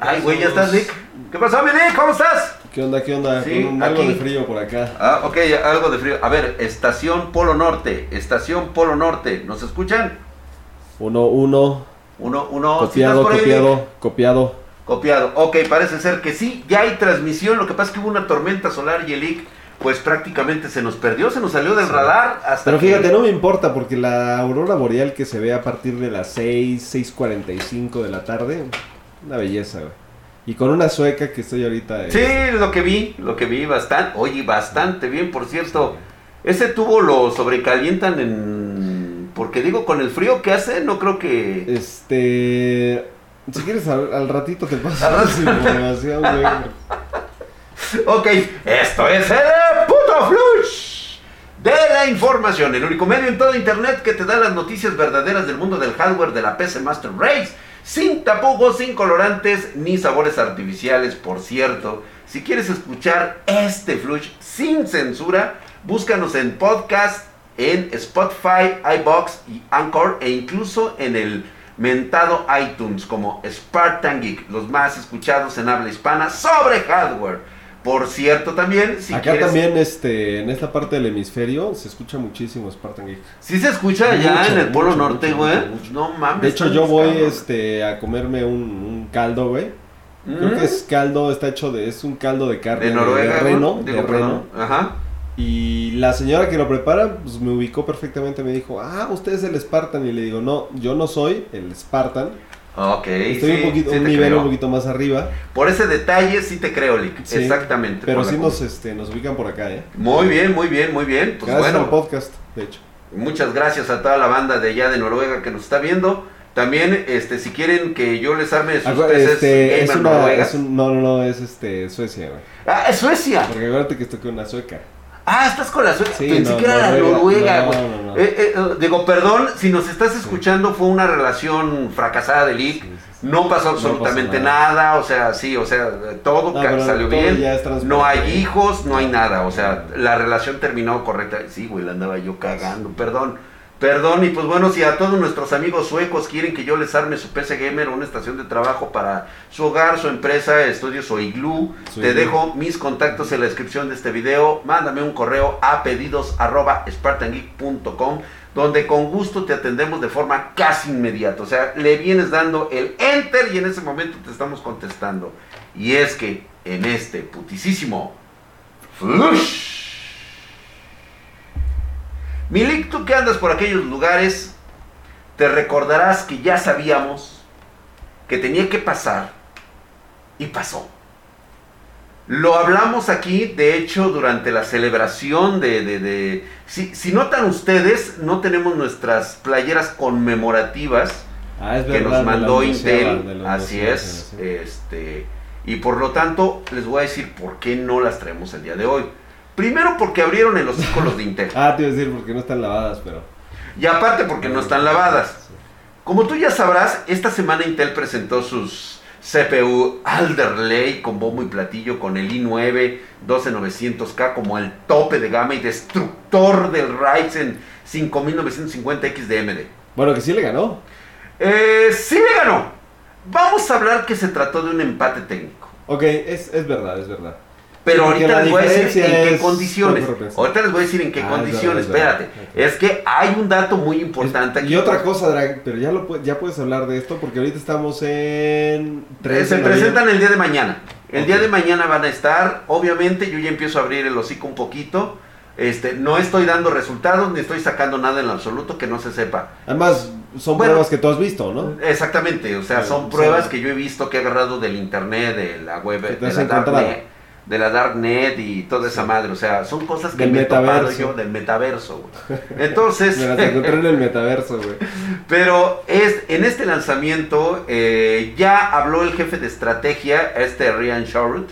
Ay, güey, ¿ya estás, Nick? ¿Qué pasó, mi Nick? ¿Cómo estás? ¿Qué onda, qué onda? Sí, Con algo aquí. de frío por acá. Ah, ok, algo de frío. A ver, estación Polo Norte, estación Polo Norte. ¿Nos escuchan? Uno, uno, Uno, uno. ¿sí copiado, ahí, copiado, Nick? copiado. Copiado. Ok, parece ser que sí, ya hay transmisión. Lo que pasa es que hubo una tormenta solar y el IC, pues prácticamente se nos perdió, se nos salió del radar hasta Pero que- fíjate, no me importa porque la aurora boreal que se ve a partir de las 6, 6.45 de la tarde, una belleza, güey. Y con una sueca que estoy ahorita... eh, Sí, lo que vi, lo que vi bastante, oye, bastante bien, por cierto. Ese tubo lo sobrecalientan en... Porque digo, con el frío que hace, no creo que... Este... Si quieres al, al ratito te paso esa información, güey. Ok, esto es el puto flush de la información, el único medio en todo internet que te da las noticias verdaderas del mundo del hardware de la PC Master Race, sin tapujos, sin colorantes ni sabores artificiales, por cierto. Si quieres escuchar este flush sin censura, búscanos en podcast, en Spotify, iBox y Anchor e incluso en el mentado iTunes como Spartan Geek, los más escuchados en habla hispana sobre hardware. Por cierto, también, si Acá quieres... también, este, en esta parte del hemisferio se escucha muchísimo Spartan Geek. Si se escucha allá en el Polo mucho, Norte, güey. No mames. De hecho, yo voy este, a comerme un, un caldo, güey. Creo que es caldo, está hecho de, es un caldo de carne de Noruega, de reno, Digo, de reno. Ajá. Y la señora que lo prepara, pues me ubicó perfectamente, me dijo, ah, usted es el Spartan. Y le digo, no, yo no soy el Spartan. Ok. Estoy sí, un poquito, sí un nivel creo. un poquito más arriba. Por ese detalle sí te creo, Lick. Sí, Exactamente. Pero sí nos, este, nos ubican por acá, ¿eh? Muy bien, muy bien, muy bien. Pues Gracias al bueno, podcast, de hecho. muchas gracias a toda la banda de allá de Noruega que nos está viendo. También, este, si quieren que yo les arme sus este, es una, es un- no, no, no, es este, Suecia, güey. Ah, es Suecia. Porque acuérdate que estoy con una sueca. Ah, estás con la Suecia. Sí, Pensé no, que era la Noruega. Noruega, No, güey. no. Eh, eh, eh, digo, perdón, si nos estás escuchando, fue una relación fracasada de Lick. No pasó absolutamente nada. nada. o sea, sí, o sea, todo salió todo bien. No hay hijos, no hay nada, o sea, la relación terminó correcta. Sí, güey, la andaba yo cagando, perdón. Perdón, y pues bueno, si a todos nuestros amigos suecos quieren que yo les arme su PC Gamer o una estación de trabajo para su hogar, su empresa, estudios o iglú, te iglú. dejo mis contactos en la descripción de este video. Mándame un correo a pedidos arroba spartangeek.com donde con gusto te atendemos de forma casi inmediata. O sea, le vienes dando el enter y en ese momento te estamos contestando. Y es que en este putisísimo flush. Milik, tú que andas por aquellos lugares, te recordarás que ya sabíamos que tenía que pasar y pasó. Lo hablamos aquí, de hecho, durante la celebración de... de- de- Si, si notan ustedes, no tenemos nuestras playeras conmemorativas Ah, es que nos mandó Intel, así es, este, y por lo tanto les voy a decir por qué no las traemos el día de hoy. Primero porque abrieron el hocico los de Intel, Ah, te iba a decir porque no están lavadas, pero... y aparte porque no están lavadas. Como tú ya sabrás, esta semana Intel presentó sus CPU Alder Lake con bombo y platillo con el i9 12900K como el tope de gama y destructor del Ryzen 5950X de AMD. Bueno, que sí le ganó. Eh, sí le ganó. Vamos a hablar que se trató de un empate técnico. Ok, es, es verdad, es verdad. Pero ahorita les voy a decir en qué es condiciones. Ahorita les voy a decir en qué Ah, es condiciones. verdad, es verdad. Espérate. Es que hay un dato muy importante aquí. Y otra cosa, Drag, pero ya, lo, ya puedes hablar de esto porque ahorita estamos en... Eh, 3 se presentan el día de mañana. El día de mañana van a estar. Obviamente, yo ya empiezo a abrir el hocico un poquito. Este, no estoy dando resultados ni estoy sacando nada en absoluto que no se sepa. Además, son Bueno. pruebas que tú has visto, ¿no? Exactamente, o sea, Sí, son sí. pruebas que yo he visto que he agarrado del internet, de la web, de has la, encontrado. darknet, de la darknet y toda esa madre, o sea, son cosas que Del me he topado yo del metaverso. güey. Entonces, Me las encontré en el metaverso, güey. pero es, en este lanzamiento eh, ya habló el jefe de estrategia, este Ryan Sharut,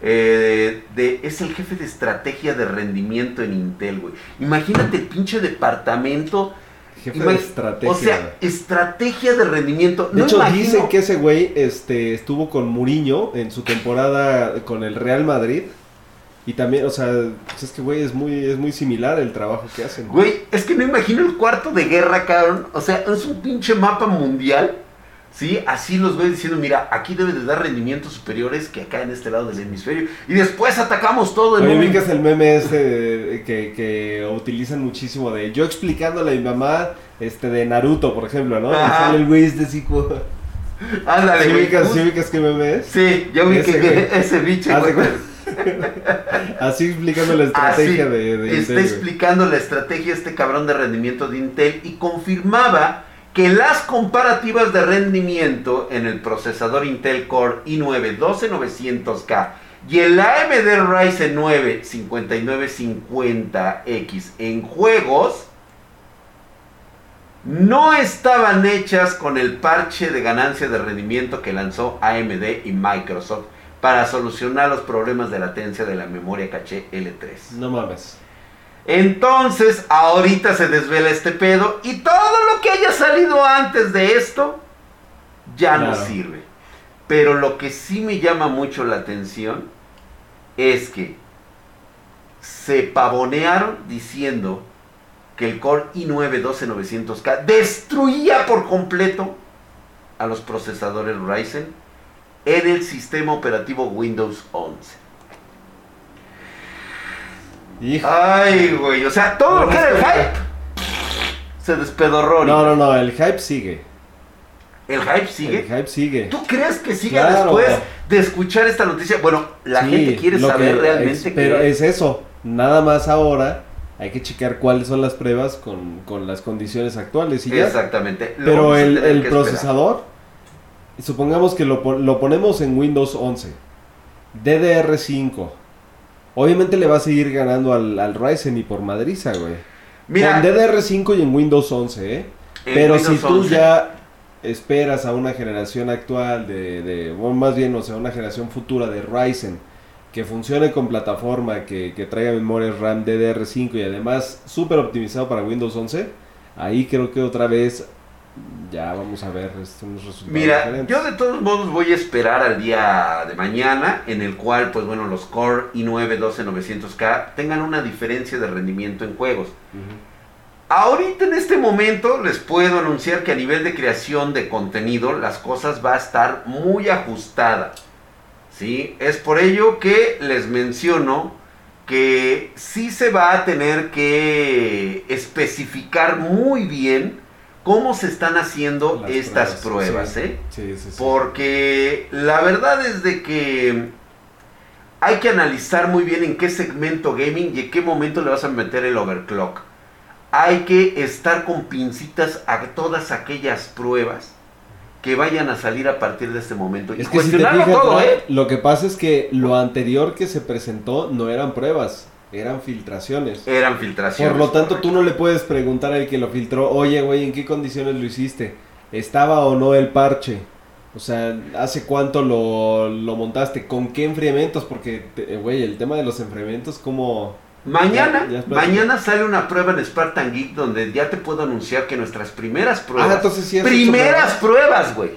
eh, de, es el jefe de estrategia de rendimiento en Intel, güey. Imagínate el pinche departamento. Jefe de estrategia. O sea, estrategia de rendimiento. De No hecho, imagino- dicen que ese güey este, estuvo con Mourinho en su temporada con el Real Madrid. Y también, o sea, pues es que, güey, es muy, es muy similar el trabajo que hacen. Güey, es que no imagino el cuarto de guerra, cabrón. O sea, es un pinche mapa mundial. Sí, así los voy diciendo, mira, aquí debe de dar rendimientos superiores que acá en este lado del hemisferio. Y después atacamos todo el mundo. es el meme ese de- que, que utilizan muchísimo de yo explicándole a mi mamá este de Naruto, por ejemplo, ¿no? Sale el güey este así como... Ándale, ¿Sí ubicas, sí ubicas qué meme es? Sí, yo vi Ese que, ese de güey. Así explicando la estrategia Así, de, de está Intel, güey. explicando la estrategia este cabrón de rendimiento de Intel y confirmaba que las comparativas de rendimiento en el procesador Intel Core i9 12900K y el AMD Ryzen 9 5950X en juegos no estaban hechas con el parche de ganancia de rendimiento que lanzó AMD y Microsoft para solucionar los problemas de latencia de la memoria caché L3. No mames. Entonces, ahorita se desvela este pedo y todo lo que haya salido antes de esto ya no sirve. Pero lo que sí me llama mucho la atención es que se pavonearon diciendo que el Core i9 12900K destruía por completo a los procesadores Ryzen en el sistema operativo Windows 11. Hijo. Ay, güey, o sea, todo lo que era el hype se despedorró. No, no, no, el hype sigue. ¿El hype El sigue? hype sigue. ¿Tú crees que siga Claro. después de escuchar esta noticia? Bueno, la Sí, gente quiere saber que- realmente qué Pero es. es eso. Nada más ahora hay que checar cuáles son las pruebas con, con las condiciones actuales y ya. Exactamente. Lo Pero el, el esperar. procesador, supongamos que lo, lo ponemos en Windows 11, DDR5. Obviamente le va a seguir ganando al, al Ryzen y por madriza, güey. Mira, Con DDR5 y en Windows 11, ¿eh? Pero Windows si tú 11, ya esperas a una generación actual de, de o más bien, o sea, una generación futura de Ryzen que funcione con plataforma, que, que traiga memorias RAM DDR5 y además súper optimizado para Windows 11, ahí creo que otra vez ya vamos a ver unos resultados Mira, diferentes. yo de todos modos voy a esperar al día de mañana en el cual, pues bueno, los Core i9 12900K tengan una diferencia de rendimiento en juegos. Ahorita en este momento les puedo anunciar que a nivel de creación de contenido las cosas va a estar muy ajustada. ¿sí? Es por ello que les menciono que sí se va a tener que especificar muy bien cómo se están haciendo Las estas pruebas, pruebas, sí. ¿eh? Sí, sí, sí. Porque la verdad es de que hay que analizar muy bien en qué segmento gaming y en qué momento le vas a meter el overclock. Hay que estar con pincitas a todas aquellas pruebas que vayan a salir a partir de este momento. Y Es que si te cuestionarlo fijas, todo, ¿eh? lo que pasa es que lo anterior que se presentó no eran pruebas, eran filtraciones. Eran filtraciones. Por lo tanto, tú no le puedes preguntar al que lo filtró, oye, güey, ¿en qué condiciones lo hiciste? ¿Estaba o no el parche? O sea, ¿hace cuánto lo, lo montaste? ¿Con qué enfriamientos? Porque, eh, güey, el tema de los enfriamientos, como... Mañana, Ya- ya mañana sale una prueba en Spartan Geek donde ya te puedo anunciar que nuestras primeras pruebas. Ah, entonces sí has primeras pruebas, güey.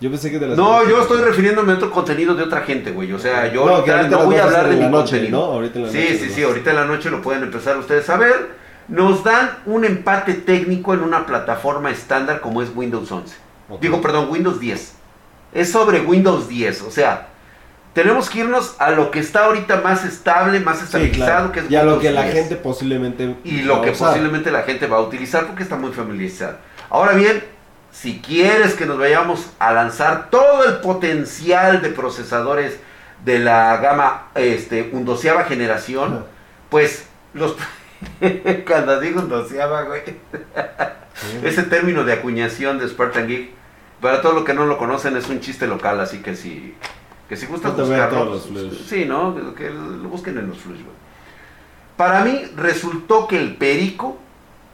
Yo pensé que de las... No, yo estoy refiriéndome a otro contenido de otra gente, güey. O sea, yo No, ahorita no voy a hablar de mi noche, contenido. ¿no? Ahorita en la sí, noche sí, sí, ahorita en la noche lo pueden empezar ustedes a ver. Nos dan un empate técnico en una plataforma estándar como es Windows 11. Ok. Digo, perdón, Windows 10. Es sobre Windows 10, o sea, tenemos que irnos a lo que está ahorita más estable, más Sí, estabilizado, claro. que es Y a lo que la 10 gente posiblemente... y lo que usar. posiblemente la gente va a utilizar porque está muy familiarizada. Ahora bien, si quieres que nos vayamos a lanzar todo el potencial de procesadores de la gama este, undoceava generación, pues los... Cuando digo undoceava, güey, Sí. ese término de acuñación de Spartan Geek, para todos los que no lo conocen, es un chiste local, así que si, que si gustan buscarlo, sí, ¿no? Que lo busquen en los flush, güey. Para mí resultó que el perico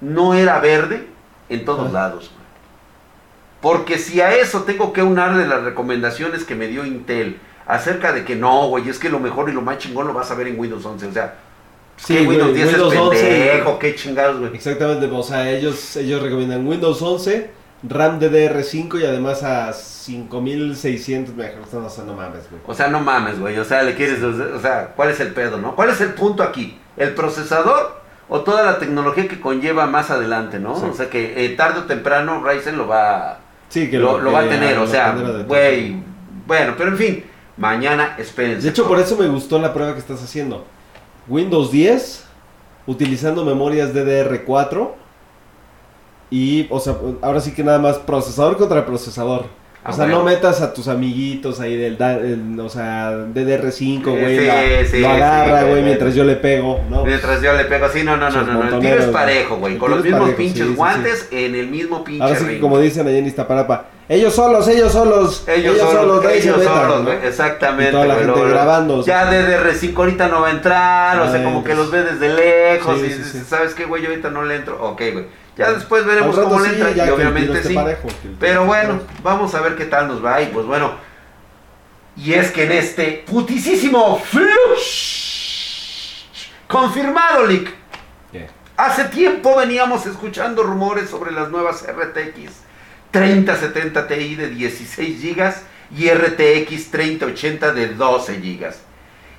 no era verde en todos Ah. lados. Porque si a eso tengo que unarle las recomendaciones que me dio Intel acerca de que no, güey, es que lo mejor y lo más chingón lo vas a ver en Windows 11, o sea, Sí, que Windows 10 Windows es 11, pendejo, qué chingados, güey. Exactamente, o sea, ellos, ellos recomiendan Windows 11, RAM DDR5 y además a 5600 MHz. O sea, no mames, güey. O sea, no mames, güey. O sea, le quieres, o sea, ¿cuál es el pedo, no? ¿Cuál es el punto aquí? ¿El procesador o toda la tecnología que conlleva más adelante, no? Sí. O sea, que eh, tarde o temprano Ryzen lo va, Sí, que lo, lo va a tener, o sea, güey. Bueno, pero en fin, mañana espérense. De hecho, por eso me gustó la prueba que estás haciendo. Windows 10, utilizando memorias DDR4 y, o sea, ahora sí que nada más procesador contra procesador. O sea, bueno. no metas a tus amiguitos ahí del, el- o sea, DDR5, güey. Sí, la- sí, lo agarra, sí, güey, güey. mientras yo le pego, ¿no? Mientras yo le pego así, no, no, no, no, no, el tiro es parejo, güey, con los mismos parejo, pinches sí, sí, guantes en el mismo pinche Ahora sí que ring. como dicen allá en Iztapalapa, ellos solos, ellos solos, Ellos, solos, nadie se ellos meta", solos, ¿no? güey, exactamente. Y toda la güey, gente luego, grabando, o Ya sea. DDR5 ahorita no va a entrar, o sea, como que pues. los ve desde lejos Sí, y sí, dices, sí. ¿sabes qué, güey? Yo ahorita no le entro. Ok, güey. Ya después veremos cómo le entra y obviamente sí. parejo, Pero bueno, vamos a ver qué tal nos va y pues bueno. Y es que en este putisísimo flush confirmado, Lick. Hace tiempo veníamos escuchando rumores sobre las nuevas RTX 3070 Ti de 16 GB y RTX 3080 de 12 GB.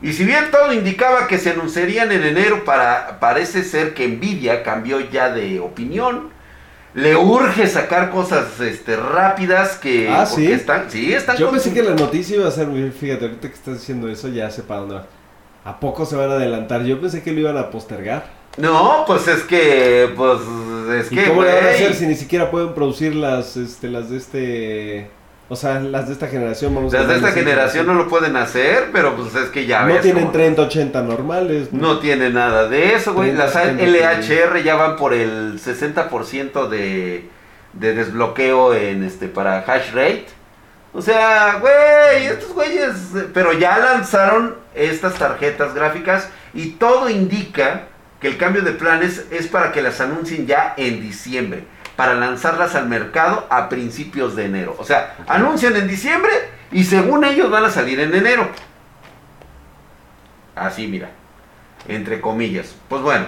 Y si bien todo indicaba que se anunciarían en enero, para, parece ser que Nvidia cambió ya de opinión. Le urge sacar cosas este, rápidas que Ah, están, sí, están Yo pensé que la noticia iba a ser, fíjate, ahorita que estás diciendo eso ya sé para dónde va. ¿A poco se van a adelantar? Yo pensé que lo iban a postergar. No, pues es que, pues es ¿Y que, cómo le van a hacer si ni siquiera pueden producir las, este, las de este... O sea, las de esta generación, vamos Las de esta generación no lo pueden hacer, pero pues es que ya No ves. tienen cómo- 3080 normales. No tiene nada de eso, güey. Las 30, LHR ya van por el 60% de, de desbloqueo en este para hash rate. O sea, güey, estos güeyes, pero ya lanzaron estas tarjetas gráficas y todo indica que el cambio de planes es para que las anuncien ya en diciembre, para lanzarlas al mercado a principios de enero. O sea, anuncian en diciembre y según ellos van a salir en enero. Así, mira, entre comillas. Pues bueno,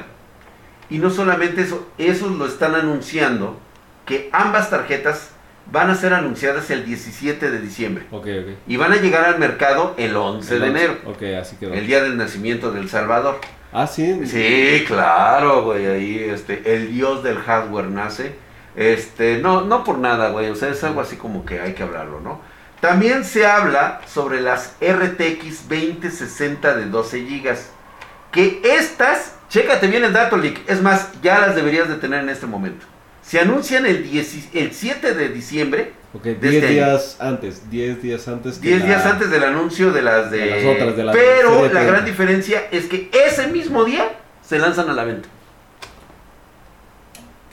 y no solamente eso, esos lo están anunciando que ambas tarjetas van a ser anunciadas el 17 de diciembre y van a llegar al mercado el 11 de enero, Ok, así quedó. el día del nacimiento del Salvador. Ah, sí. Sí, claro, güey, ahí este el dios del hardware nace. Este, no no por nada, güey, o sea, es algo así como que hay que hablarlo, ¿no? También se habla sobre las RTX 2060 de 12 GB. Que estas, chécate bien el dato, Lick. Es más, ya las deberías de tener en este momento. Se anuncian el, 10 el 7 de diciembre, Ok, de 10 este año. días antes. 10 días antes. que 10 la- días antes del anuncio de las de... de las otras, de las Pero de la gran diferencia es que ese mismo día se lanzan a la venta.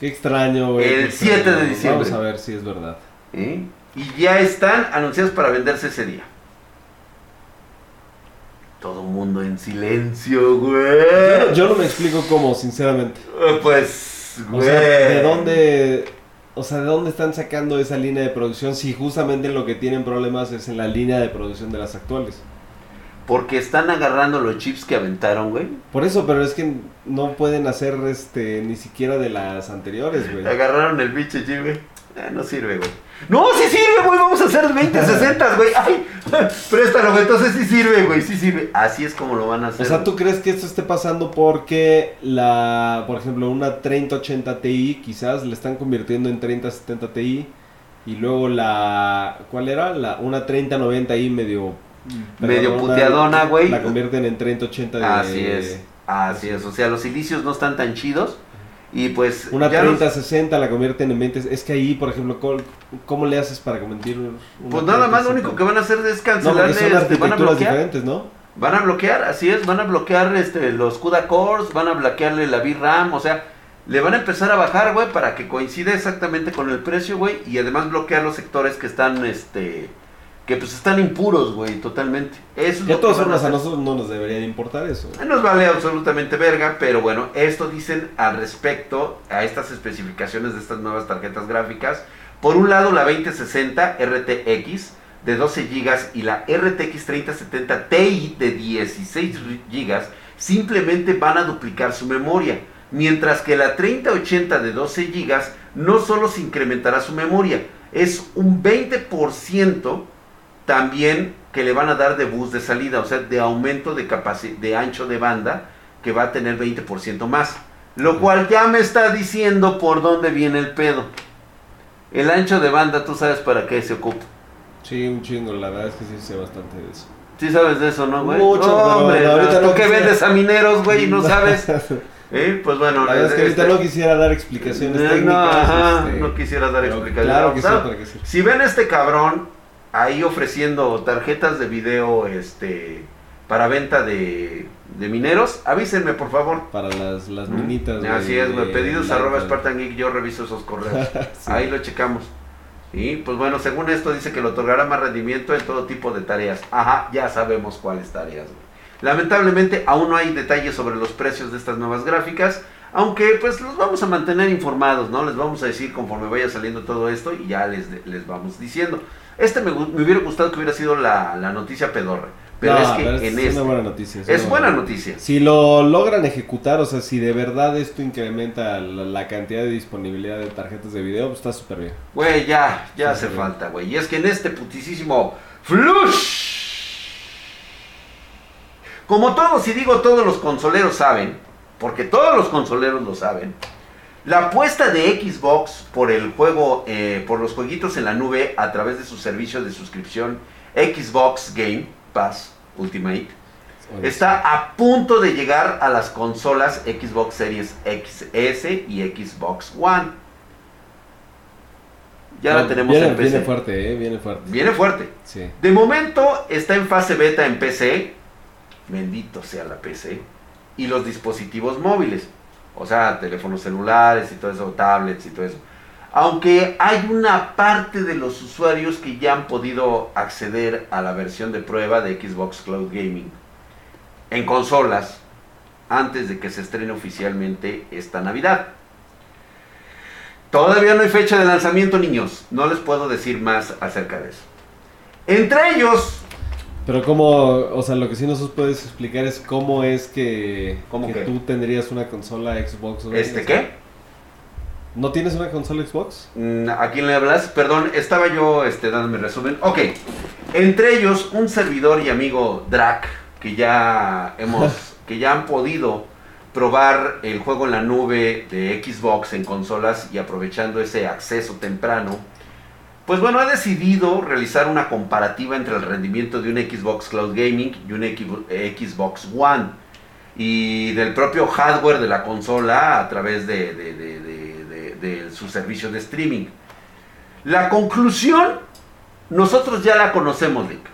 Qué extraño, güey. El qué extraño. 7 de diciembre. Vamos a ver si es verdad. ¿eh? Y ya están anunciadas para venderse ese día. Todo mundo en silencio, güey. yo no me explico cómo, sinceramente. Eh, Pues, O güey. sea, ¿de dónde, o sea, ¿de dónde están sacando esa línea de producción si justamente lo que tienen problemas es en la línea de producción de las actuales? Porque están agarrando los chips que aventaron, güey. Por eso, pero es que no pueden hacer este ni siquiera de las anteriores, güey. Agarraron el pinche chip, güey. Eh, no sirve, güey. No, sí sirve, güey. Vamos a hacer 20, 60, güey. Ay, préstalo, güey. Entonces sí sirve, güey. Sí sirve. Así es como lo van a hacer. O sea, ¿tú crees que esto esté pasando porque la, por ejemplo, una 3080 Ti quizás le están convirtiendo en 3070 Ti y luego la, ¿cuál era? La, una 3090i medio... Medio puteadona, güey. La convierten en 3080 de... Así es. Así es. O sea, los silicios no están tan chidos. Y pues. Una ya los- 3060 la convierten en 20. Es que ahí, por ejemplo, ¿cómo, cómo le haces para convertir Pues nada más lo 3060? único que van a hacer es No, porque cancelarle. son van a arquitecturas bloquear. diferentes, ¿no? Van a bloquear, así es, van a bloquear este, los CUDA cores, van a bloquearle la VRAM, o sea, le van a empezar a bajar, güey, para que coincida exactamente con el precio, güey, y además bloquear los sectores que están, este, que pues están impuros, güey, totalmente. Eso es De todas formas, a nosotros no nos debería de importar eso. Nos vale absolutamente verga, pero bueno, esto dicen al respecto a estas especificaciones de estas nuevas tarjetas gráficas. Por un lado, la 2060 RTX de 12 GB y la RTX 3070 Ti de 16 GB simplemente van a duplicar su memoria. Mientras que la 3080 de 12 GB no solo se incrementará su memoria, es un 20% también que le van a dar de bus de salida, o sea, de aumento de de ancho de banda, que va a tener 20% más. Lo cual ya me está diciendo por dónde viene el pedo. El ancho de banda, ¿tú sabes para qué se ocupa? Sí, un chingo, la verdad es que sí sé bastante de eso. Sí sabes de eso, ¿no, güey? Mucho, No, hombre, ahorita tú no que quisiera- vendes a mineros, güey, y no sabes. ¿Eh? Pues bueno, La verdad es que ahorita este- no quisiera dar explicaciones Eh, técnicas. no, ajá, este, no quisiera dar pero explicaciones. Claro que sí, No, para que sí. Si ven a este cabrón ahí ofreciendo tarjetas de video este para venta de, de mineros, avísenme por favor. Para las, las ¿Mm? minitas. de- Así es, güey. Pedidos arroba Spartan Geek, yo reviso esos correos. Sí. Ahí lo checamos. Y pues bueno, según esto dice que le otorgará más rendimiento en todo tipo de tareas. Ajá, ya sabemos cuáles tareas. güey. Lamentablemente aún no hay detalles sobre los precios de estas nuevas gráficas, aunque pues los vamos a mantener informados, ¿no? Les vamos a decir conforme vaya saliendo todo esto y ya les, les vamos diciendo. Este me, hubiera gustado que hubiera sido la, la noticia pedorra, pero No, es que pero en es este una buena noticia. es buena noticia. Si lo logran ejecutar, o sea, si de verdad esto incrementa la, la cantidad de disponibilidad de tarjetas de video, pues está súper bien. Güey, ya, ya hace falta, güey. Y es que en este putisísimo flush. Como todos, y digo todos los consoleros saben, porque todos los consoleros lo saben, la apuesta de Xbox por el juego, eh, por los jueguitos en la nube a través de su servicio de suscripción Xbox Game Pass Ultimate está a punto de llegar a las consolas Xbox Series XS y Xbox One. Ya la tenemos viene, en PC. Viene fuerte, ¿eh? Viene fuerte. Viene fuerte. Sí. De momento está en fase beta en PC. Bendito sea la PC. Y los dispositivos móviles. O sea, teléfonos celulares y todo eso, tablets y todo eso. Aunque hay una parte de los usuarios que ya han podido acceder a la versión de prueba de Xbox Cloud Gaming en consolas antes de que se estrene oficialmente esta Navidad. Todavía no hay fecha de lanzamiento, niños. No les puedo decir más acerca de eso. Entre ellos, Pero como, o sea, lo que sí nos puedes explicar es cómo es que, ¿Cómo que tú tendrías una consola Xbox. ¿este qué? ¿No tienes una consola Xbox? Mm, ¿A quién le hablas? Perdón, estaba yo este, dando mi resumen. Ok, entre ellos un servidor y amigo Drac, que ya hemos, que ya han podido probar el juego en la nube de Xbox en consolas y aprovechando ese acceso temprano. Pues bueno, ha decidido realizar una comparativa entre el rendimiento de un Xbox Cloud Gaming y un Xbox- One y del propio hardware de la consola a través de, su servicio de streaming. La conclusión, nosotros ya la conocemos, Lick.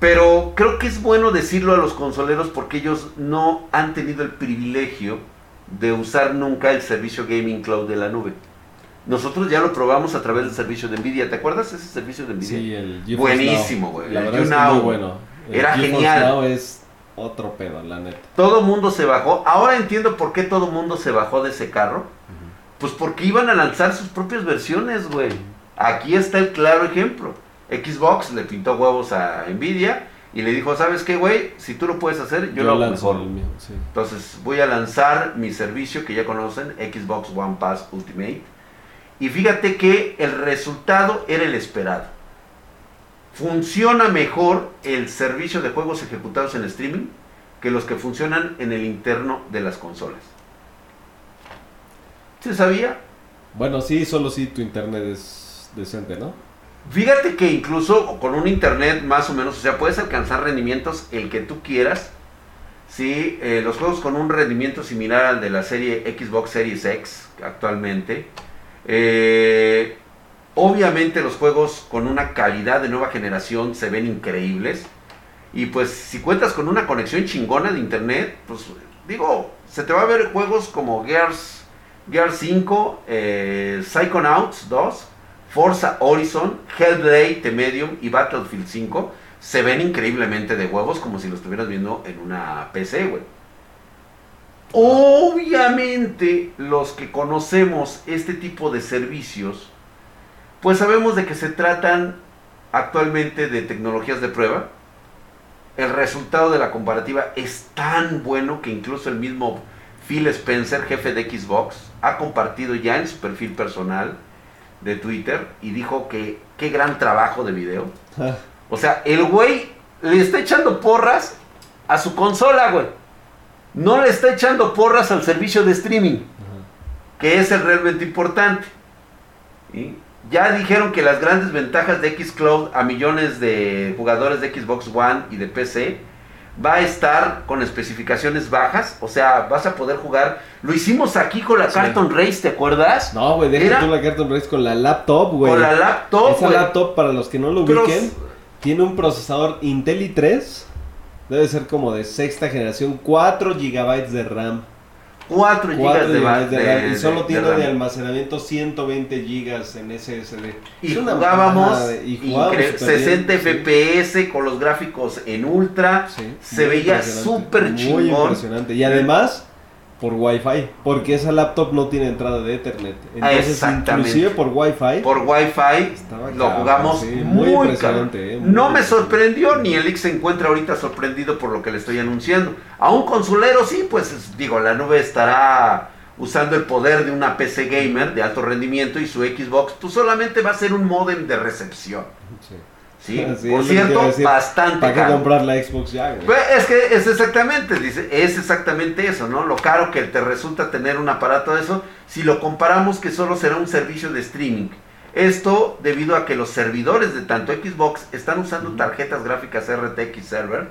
Pero creo que es bueno decirlo a los consoleros porque ellos no han tenido el privilegio de usar nunca el servicio Gaming Cloud de la nube. Nosotros ya lo probamos a través del servicio de Nvidia. ¿Te acuerdas ese servicio de Nvidia? Sí, el GeForce Buenísimo, güey, el es muy bueno. El Era GeForce genial. Now es otro pedo, la neta. Todo mundo se bajó. Ahora entiendo por qué todo mundo se bajó de ese carro. Pues porque iban a lanzar sus propias versiones, güey. Aquí está el claro ejemplo. Xbox le pintó huevos a Nvidia y le dijo, ¿sabes qué, güey? Si tú lo puedes hacer, yo, lo hago lanzo mejor. mío, sí. Entonces voy a lanzar mi servicio que ya conocen, Xbox One Pass Ultimate. Y fíjate que el resultado era el esperado. Funciona mejor el servicio de juegos ejecutados en streaming que los que funcionan en el interno de las consolas. ¿Se sabía? Bueno, sí, solo si tu internet es decente, ¿no? Fíjate que incluso con un internet más o menos, o sea, puedes alcanzar rendimientos el que tú quieras. Sí, eh, los juegos con un rendimiento similar al de la serie Xbox Series X actualmente. Eh, obviamente los juegos con una calidad de nueva generación se ven increíbles. Y pues si cuentas con una conexión chingona de internet, pues digo, se te va a ver juegos como Gears, Gears 5, eh, Psychonauts 2, Forza Horizon, Hellblade The Medium y Battlefield 5 se ven increíblemente de huevos como si lo estuvieras viendo en una PC, güey. Obviamente los que conocemos este tipo de servicios, pues sabemos de que se tratan actualmente de tecnologías de prueba. El resultado de la comparativa es tan bueno que incluso el mismo Phil Spencer, jefe de Xbox, ha compartido ya en su perfil personal de Twitter y dijo que qué gran trabajo de video. O sea, el güey le está echando porras a su consola, güey. No le está echando porras al servicio de streaming, que es el realmente importante. Ya dijeron que las grandes ventajas de Xcloud a millones de jugadores de Xbox One y de PC va a estar con especificaciones bajas, o sea, vas a poder jugar. Lo hicimos aquí con la Sí. Carton Race, ¿te acuerdas? No, güey, deja tú la Carton Race con la laptop, güey. Con la laptop, Esa laptop, para los que no lo Pero- ubiquen, tiene un procesador Intel i3. Debe ser como de sexta generación, 4 GB de RAM. 4 4 GB de, RAM. de- Y solo de- tiene de de, almacenamiento 120 GB en SSD. Y jugábamos, de- y jugábamos incre- súper 60 bien, sí. FPS con los gráficos en ultra. Sí, Se muy veía súper Muy chingón. impresionante. Y además, por Wi-Fi. Porque esa laptop no tiene entrada de Ethernet. Entonces, Exactamente. inclusive por Wi-Fi. Por Wi-Fi lo jugamos sí, muy, impresionante, eh, muy No me sorprendió, ni el X se encuentra ahorita sorprendido por lo que le estoy anunciando. A un consolero sí, pues es- digo, la nube estará usando el poder de una PC gamer de alto rendimiento y su Xbox, pues solamente va a ser un modem de recepción. Sí. ¿Sí? Por cierto, decir. bastante ¿Para qué caro. comprar la Xbox ya, güey? Pues es que es exactamente, dice, es exactamente eso, ¿no? Lo caro que te resulta tener un aparato de eso, si lo comparamos que solo será un servicio de streaming. Esto debido a que los servidores de tanto Xbox están usando tarjetas gráficas RTX Server.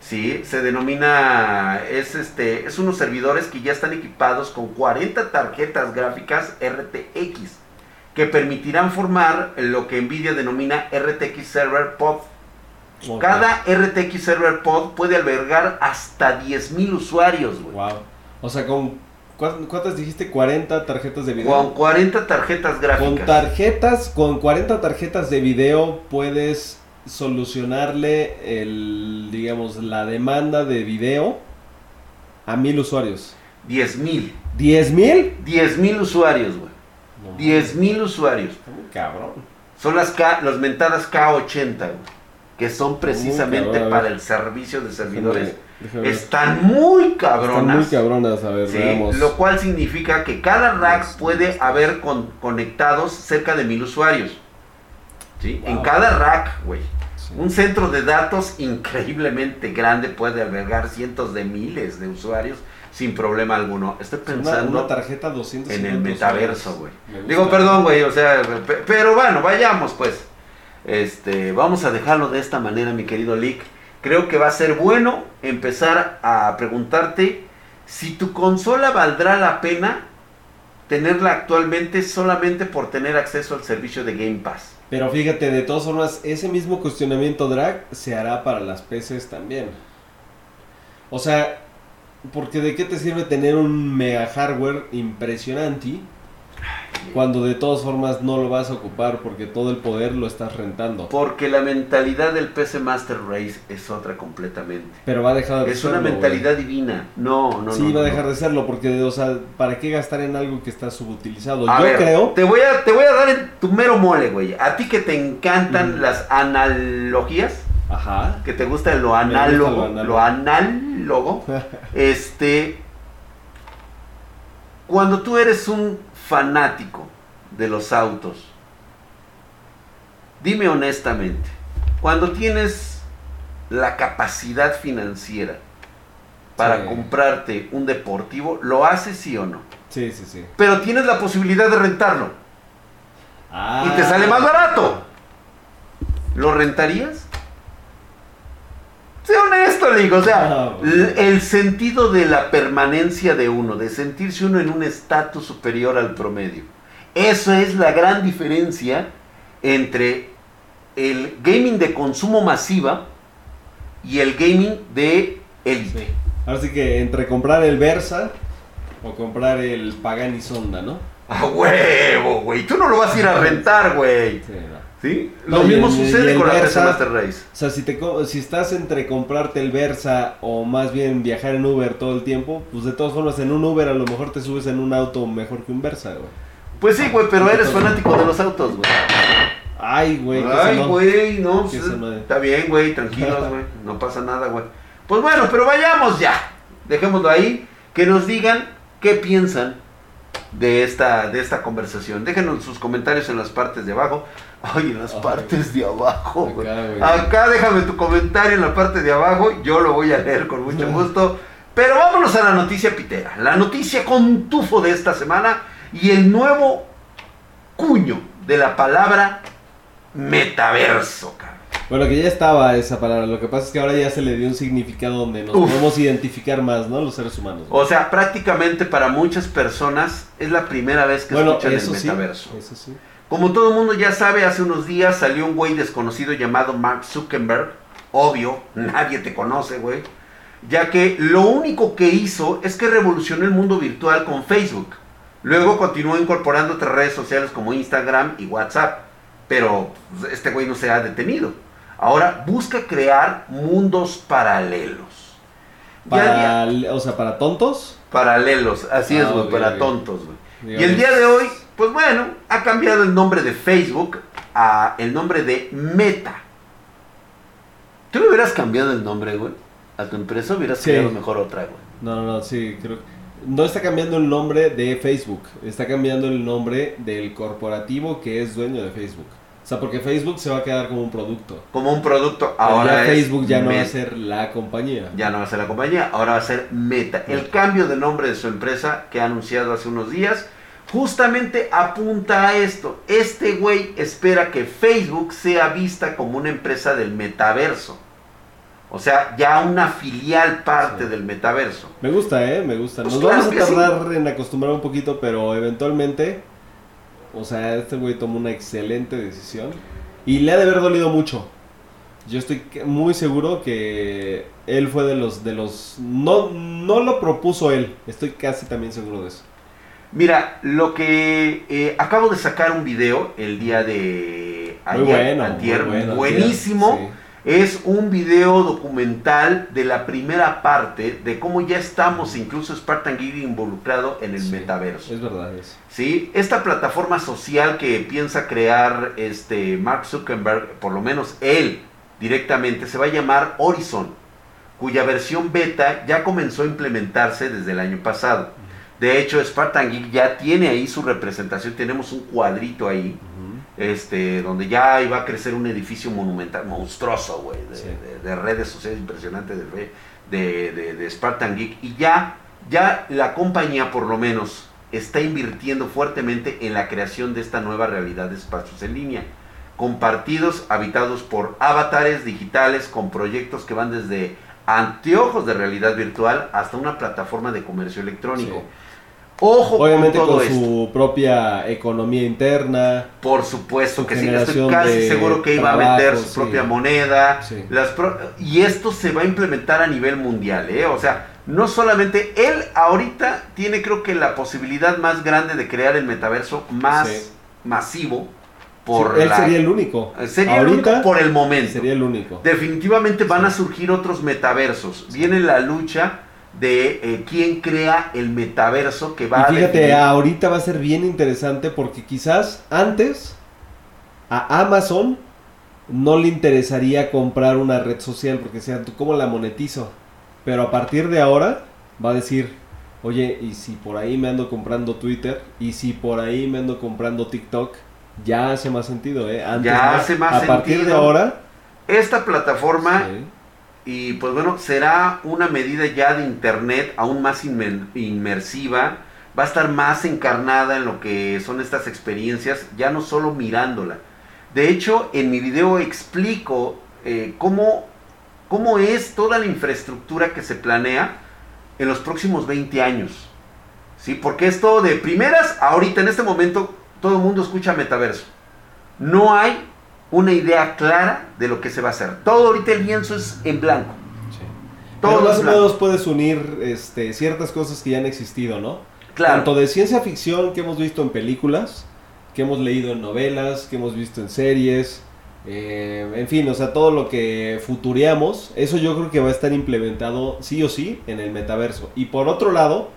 Sí, se denomina, es este, es unos servidores que ya están equipados con 40 tarjetas gráficas RTX que permitirán formar lo que Nvidia denomina RTX Server Pod cada RTX Server Pod puede albergar hasta 10.000 usuarios, güey. Wow. O sea, con ¿cuán- ¿cuántas dijiste? 40 tarjetas de video. Con 40 tarjetas Con gráficas. tarjetas, con 40 tarjetas de video puedes solucionarle el, digamos, la demanda de video a mil usuarios. 10.000. ¿10 mil? 10.000 usuarios, güey. 10.000 usuarios. Está muy cabrón. Son las, K, las mentadas K80, güey. Que son precisamente cabrón, para el servicio de servidores. Déjame. Están muy Están cabronas. muy cabronas, a ver, Sí, veamos. lo cual significa que cada rack puede haber con- conectados cerca de mil usuarios. ¿Sí? En cada rack, güey. Sí. Un centro de datos increíblemente grande puede albergar cientos de miles de usuarios sin problema alguno. Estoy Una, pensando una tarjeta 250 en el metaverso, güey. Me. Digo, perdón, güey, o sea, pe- pero bueno, vayamos pues. Este, vamos a dejarlo de esta manera, mi querido Lick. Creo que va a ser bueno empezar a preguntarte si tu consola valdrá la pena tenerla actualmente solamente por tener acceso al servicio de Game Pass. Pero fíjate, de todas formas, ese mismo cuestionamiento drag se hará para las PCs también. O sea, porque de qué te sirve tener un mega hardware impresionante cuando de todas formas no lo vas a ocupar porque todo el poder lo estás rentando. Porque la mentalidad del PC Master Race es otra completamente. Pero va a dejar de Es una serlo, mentalidad divina. No, no. Sí, no. va a no. dejar de serlo porque, o sea, ¿para qué gastar en algo que está subutilizado? A Yo ver, creo... Te voy, a, te voy a dar en tu mero mole, güey. A ti que te encantan Mm. las analogías, Ajá. que te gusta lo análogo, lo lo análogo. análogo, este. Cuando tú eres un fanático de los autos, dime honestamente, cuando tienes la capacidad financiera para Sí. comprarte un deportivo, ¿lo haces sí o no? Sí, sí, sí. Pero tienes la posibilidad de rentarlo. Ah. y te sale más barato. ¿Lo rentarías? Sé honesto, le digo, o sea, el sentido de la permanencia de uno, de sentirse uno en un estatus superior al promedio. Eso es la gran diferencia entre el gaming de consumo masiva y el gaming de élite. Sí. Ahora sí que entre comprar el Versa o comprar el Pagani Sonda, ¿no? A huevo, güey. Tú no lo vas a ir a rentar, güey. Sí, no. Lo mismo sucede con la PC Versa- Master Race. O sea, si, te, co- si estás entre comprarte el Versa o más bien viajar en Uber todo el tiempo, pues de todas formas en un Uber a lo mejor te subes en un auto mejor que un Versa, güey. Pues sí, güey, pero eres fanático de los autos, güey. Ay, güey. Ay, güey, no. Pues. Está bien, güey, tranquilos, güey. No pasa nada, güey. Pues bueno, pero vayamos ya. Dejémoslo ahí. Que nos digan qué piensan de esta, de esta conversación. Déjenos sus comentarios en las partes de abajo. Ay, en las Ay. partes de abajo, güey. Acá, güey. Acá déjame tu comentario en la parte de abajo. Yo lo voy a leer con mucho gusto. Pero vámonos a la noticia pitera. La noticia con tufo de esta semana y el nuevo cuño de la palabra metaverso, cabrón. Bueno, que ya estaba esa palabra, lo que pasa es que ahora ya se le dio un significado donde nos Uf. podemos identificar más, ¿no? Los seres humanos. O sea, prácticamente para muchas personas es la primera vez que bueno, escuchan el eso sí, metaverso. eso sí. Como todo el mundo ya sabe, hace unos días salió un güey desconocido llamado Mark Zuckerberg. Obvio, nadie te conoce, güey. Ya que lo único que hizo es que revolucionó el mundo virtual con Facebook. Luego continuó incorporando otras redes sociales como Instagram y WhatsApp. Pero pues, este güey no se ha detenido. Ahora busca crear mundos paralelos. Para, o sea, para tontos. paralelos, así es, Ah, güey, para tontos, güey. Y el día de hoy, pues bueno, ha cambiado el nombre de Facebook a el nombre de Meta. ¿Tú le hubieras cambiado el nombre, güey? A tu empresa hubieras Sí. creado mejor otra, güey. No, no, no, sí, creo No está cambiando el nombre de Facebook, está cambiando el nombre del corporativo que es dueño de Facebook. O sea, porque Facebook se va a quedar como un producto. Como un producto, ahora ya es Facebook ya no va a ser la compañía. Ya no va a ser la compañía, ahora va a ser Meta. El cambio de nombre de su empresa que ha anunciado hace unos días justamente apunta a esto. Este güey espera que Facebook sea vista como una empresa del metaverso. O sea, ya una filial parte Sí. del metaverso. Me gusta, ¿eh? Me gusta. Pues Nos claro vamos a sí. tardar en acostumbrar un poquito, pero eventualmente, o sea, este güey tomó una excelente decisión y le ha de haber dolido mucho. Yo estoy muy seguro que él fue de los de los no no lo propuso él. Estoy casi también seguro de eso. Mira, lo que eh, acabo de sacar un video el día de Muy ayer, bueno, antier, muy bueno, buenísimo. antier, sí. Es un video documental de la primera parte de cómo ya estamos, incluso Spartan Geek involucrado en el Sí, metaverso. Es verdad eso. ¿sí? Esta plataforma social que piensa crear este Mark Zuckerberg, por lo menos él directamente, se va a llamar Horizon, cuya versión beta ya comenzó a implementarse desde el año pasado. De hecho, Spartan Geek ya tiene ahí su representación, tenemos un cuadrito ahí, este, donde ya iba a crecer un edificio monumental, monstruoso, güey, de, Sí. de- de redes sociales impresionante de, re- de, de- de Spartan Geek. Y ya, ya la compañía, por lo menos, está invirtiendo fuertemente en la creación de esta nueva realidad de espacios en línea, compartidos, habitados por avatares digitales, con proyectos que van desde anteojos de realidad virtual hasta una plataforma de comercio electrónico. Sí. Ojo Obviamente con todo con esto. su propia economía interna. Por supuesto Su que sí, estoy casi seguro que iba a vender su sí. propia moneda. Sí. Las pro- y esto se va a implementar a nivel mundial, ¿eh? O sea, no solamente él ahorita tiene creo que la posibilidad más grande de crear el metaverso más Sí. masivo por él la- sería el único. sería el Ahorita único por el momento. sería el único. Definitivamente van a surgir otros metaversos. Viene la lucha de eh, quién crea el metaverso que va Y a fíjate, ahorita va a ser bien interesante porque quizás antes a Amazon no le interesaría comprar una red social porque sea, ¿tú cómo la monetizo? Pero a partir de ahora va a decir, oye, y si por ahí me ando comprando Twitter, y si por ahí me ando comprando TikTok, ya hace más sentido, ¿eh? Antes Ya hace más A partir de sentido. ahora, esta plataforma sí, Y pues bueno, será una medida ya de internet aún más inmersiva, va a estar más encarnada en lo que son estas experiencias, ya no solo mirándola. De hecho, en mi video explico eh, cómo, cómo es toda la infraestructura que se planea en los próximos 20 años. ¿Sí? Porque esto de primeras, ahorita en este momento, todo el mundo escucha metaverso. No hay una idea clara de lo que se va a hacer. Todo ahorita el lienzo es en blanco. sí. Todo Pero más es o blanco. menos puedes unir este, ciertas cosas que ya han existido, ¿no? Claro. Tanto de ciencia ficción que hemos visto en películas, que hemos leído en novelas, que hemos visto en series, eh, en fin, o sea, todo lo que futureamos, eso yo creo que va a estar implementado sí o sí en el metaverso. Y por otro lado,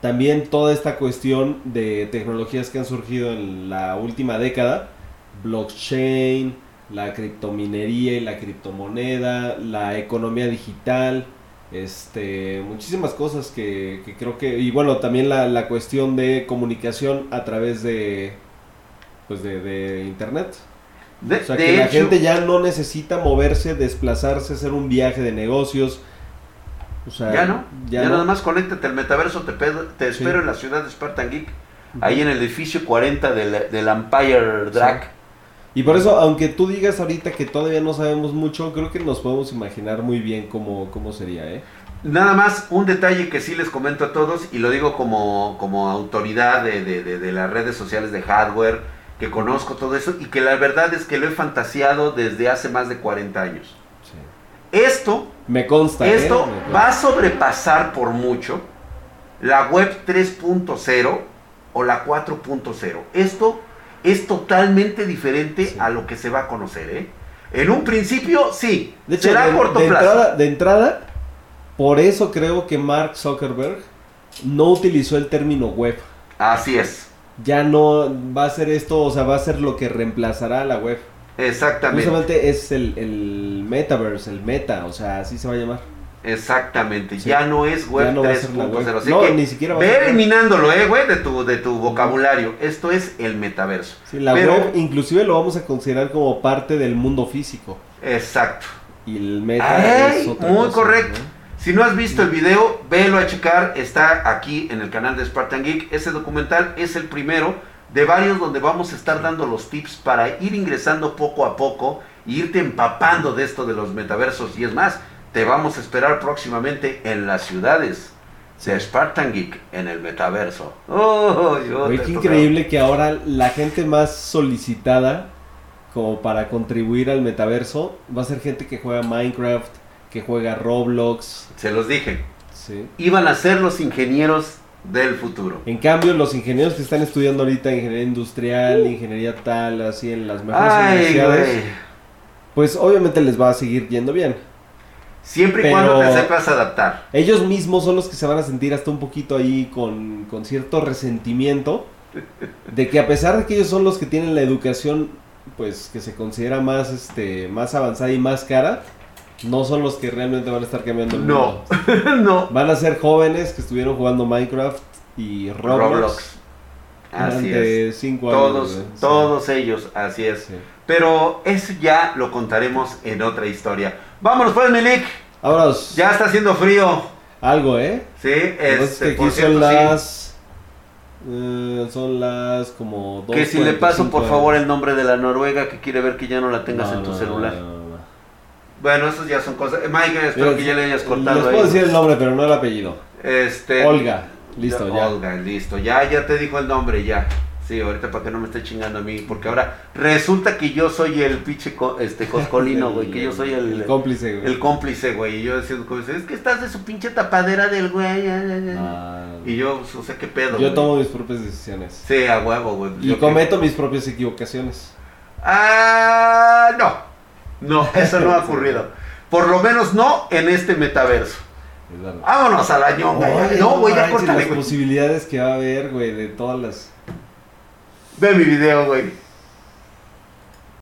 también toda esta cuestión de tecnologías que han surgido en la última década, blockchain, la criptominería y la criptomoneda, la economía digital, este, muchísimas cosas que, que creo que, y bueno, también la, la cuestión de comunicación a través de, pues de, de internet. De, O sea, que la hecho, gente ya no necesita moverse, desplazarse, hacer un viaje de negocios. O sea, ya no. Ya, no. nada más conéctate al metaverso, te, pedo- te Sí. espero en la ciudad de Spartan Geek. ahí en el edificio 40 del, del Empire Drag. Y por eso, aunque tú digas ahorita que todavía no sabemos mucho, creo que nos podemos imaginar muy bien cómo, cómo sería, ¿eh? Nada más un detalle que sí les comento a todos y lo digo como, como autoridad de, de- de- de las redes sociales de hardware, que conozco todo eso y que la verdad es que lo he fantaseado desde hace más de 40 años. Sí. Esto, Me consta, ¿eh? esto Me consta. va a sobrepasar por mucho la web 3.0 o la 4.0. Esto es totalmente diferente Sí. a lo que se va a conocer, ¿eh? En un principio, sí, De hecho, será de, a corto de plazo. entrada, de entrada, por eso creo que Mark Zuckerberg no utilizó el término web. Así es, Ya no va a ser esto, o sea, va a ser lo que reemplazará a la web. exactamente. Justamente es el, el metaverse, el meta, o sea, así se va a llamar. Exactamente, Sí. ya no es web no va a ser la 3.0. web. Así No, que ni siquiera ve eliminándolo, eh, güey, de tu, de tu vocabulario. Esto es el metaverso. Sí, la Pero- web inclusive lo vamos a considerar como parte del mundo físico. Exacto. Y el meta Ay, es otra muy cosa, correcto. ¿no? Si no has visto el video, velo a checar. Está aquí en el canal de Spartan Geek. Ese documental es el primero de varios donde vamos a estar dando los tips para ir ingresando poco a poco e irte empapando de esto de los metaversos. Y es más, te vamos a esperar próximamente en las ciudades de Spartan Geek en el metaverso. Oh, te- qué increíble que ahora la gente más solicitada como para contribuir al metaverso va a ser gente que juega Minecraft, que juega Roblox, Se los dije. ¿sí? Iban a ser los ingenieros del futuro. En cambio, los ingenieros que están estudiando ahorita ingeniería industrial, ingeniería tal, así en las mejores Ay, universidades, güey. pues obviamente les va a seguir yendo bien. Siempre y Pero- cuando te sepas adaptar. Ellos mismos son los que se van a sentir hasta un poquito ahí con, con cierto resentimiento de que a pesar de que ellos son los que tienen la educación pues que se considera más este más avanzada y más cara, no son los que realmente van a estar cambiando el No, mundo. no. Van a ser jóvenes que estuvieron jugando Minecraft y Roblox, Roblox. Así es. cinco años. Todos. Sí, todos ellos, así es. sí. Pero eso ya lo contaremos en otra historia. Vámonos pues, Milik. Vámonos. Ya está haciendo frío. Algo, ¿eh? Sí, este, que por aquí cierto, son sí. las eh, son las como Que si le paso 2:45 por favor el nombre de la Noruega que quiere ver que ya no la tengas No, en tu no, celular. no, no, no. Bueno, eso ya son cosas. Mike, espero Mira, que ya le hayas Les cortado puedo ahí. decir el nombre, pero no el apellido. Este, Olga. Listo, ya. Olga, listo. Ya, ya te dijo el nombre, ya. Sí, ahorita para que no me esté chingando a mí. Porque ahora resulta que yo soy el pinche co- este, coscolino, güey. Que yo soy el, El cómplice, güey. el cómplice, güey. Y yo dice, es que estás de su pinche tapadera del güey. ya, ya, ya". Ah, Y yo, pues, o sea, qué pedo. yo güey? tomo mis propias decisiones. Sí, a huevo, güey. Y Yo cometo mis propias equivocaciones. Ah, no. No, eso no ha ocurrido. Por lo menos no en este metaverso. Vámonos a la ñonga. Oye, No, güey, ya córtale, Las posibilidades que va a haber, güey, de todas las... Ve mi video, güey.